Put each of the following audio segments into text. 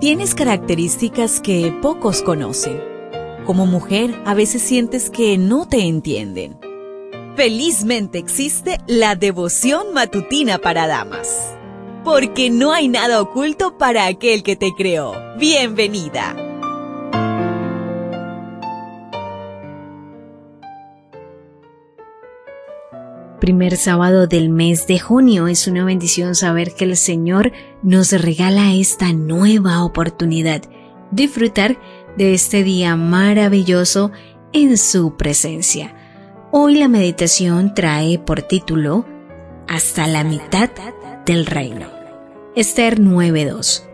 Tienes características que pocos conocen. Como mujer, a veces sientes que no te entienden. Felizmente existe la devoción matutina para damas. Porque no hay nada oculto para aquel que te creó. Bienvenida. Primer sábado del mes de junio es una bendición saber que el Señor nos regala esta nueva oportunidad, disfrutar de este día maravilloso en su presencia. Hoy la meditación trae por título Hasta la mitad del reino. Esther 9.2.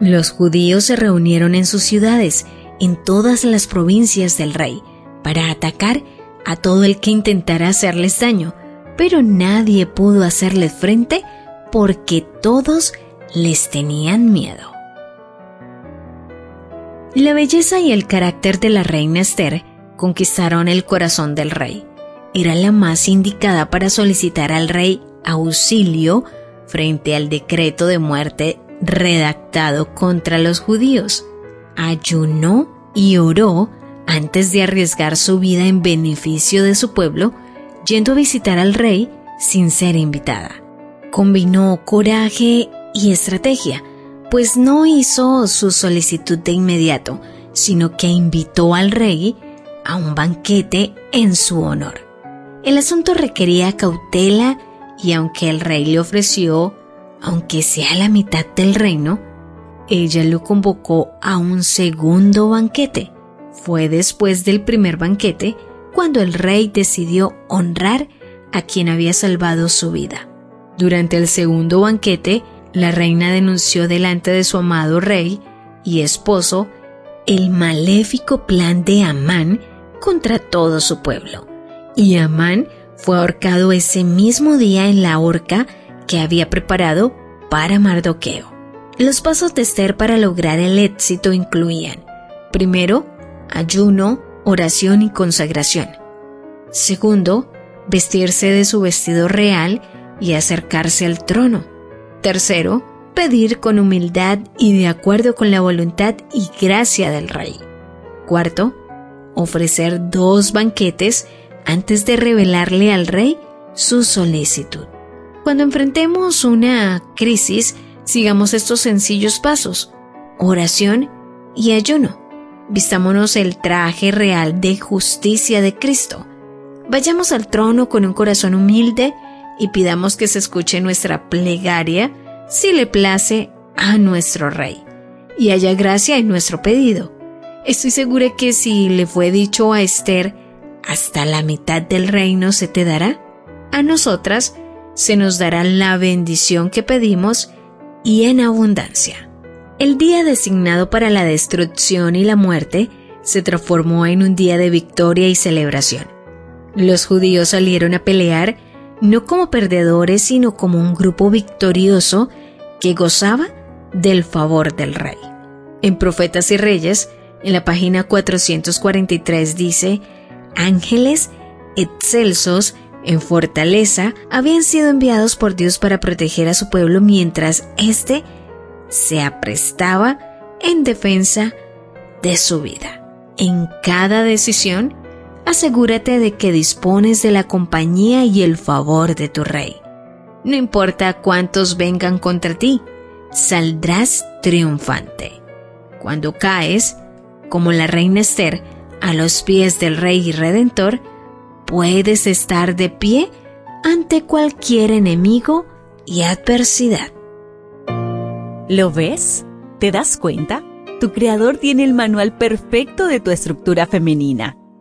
Los judíos se reunieron en sus ciudades, en todas las provincias del rey, para atacar a todo el que intentara hacerles daño, pero nadie pudo hacerles frente porque todos les tenían miedo. La belleza y el carácter de la reina Esther conquistaron el corazón del rey. Era la más indicada para solicitar al rey auxilio frente al decreto de muerte redactado contra los judíos. Ayunó y oró antes de arriesgar su vida en beneficio de su pueblo, yendo a visitar al rey sin ser invitada. Combinó coraje y estrategia, pues no hizo su solicitud de inmediato, sino que invitó al rey a un banquete en su honor. El asunto requería cautela y aunque el rey le ofreció, aunque sea la mitad del reino, ella lo convocó a un segundo banquete. Fue después del primer banquete cuando el rey decidió honrar a quien había salvado su vida. Durante el segundo banquete, la reina denunció delante de su amado rey y esposo el maléfico plan de Amán contra todo su pueblo. Y Amán fue ahorcado ese mismo día en la horca que había preparado para Mardoqueo. Los pasos de Esther para lograr el éxito incluían, primero, ayuno, oración y consagración. Segundo, vestirse de su vestido real y acercarse al trono. Tercero, pedir con humildad y de acuerdo con la voluntad y gracia del rey. Cuarto, ofrecer dos banquetes antes de revelarle al rey su solicitud. Cuando enfrentemos una crisis, sigamos estos sencillos pasos, oración y ayuno. Vistámonos el traje real de justicia de Cristo. Vayamos al trono con un corazón humilde y pidamos que se escuche nuestra plegaria si le place a nuestro Rey y haya gracia en nuestro pedido. Estoy segura que si le fue dicho a Esther, hasta la mitad del reino se te dará, a nosotras se nos dará la bendición que pedimos y en abundancia. El día designado para la destrucción y la muerte se transformó en un día de victoria y celebración. Los judíos salieron a pelear no como perdedores, sino como un grupo victorioso que gozaba del favor del rey. En Profetas y Reyes, en la página 443 dice, ángeles excelsos en fortaleza habían sido enviados por Dios para proteger a su pueblo mientras éste se aprestaba en defensa de su vida. En cada decisión, asegúrate de que dispones de la compañía y el favor de tu rey. No importa cuántos vengan contra ti, saldrás triunfante. Cuando caes, como la reina Esther, a los pies del Rey y Redentor, puedes estar de pie ante cualquier enemigo y adversidad. ¿Lo ves? ¿Te das cuenta? Tu creador tiene el manual perfecto de tu estructura femenina.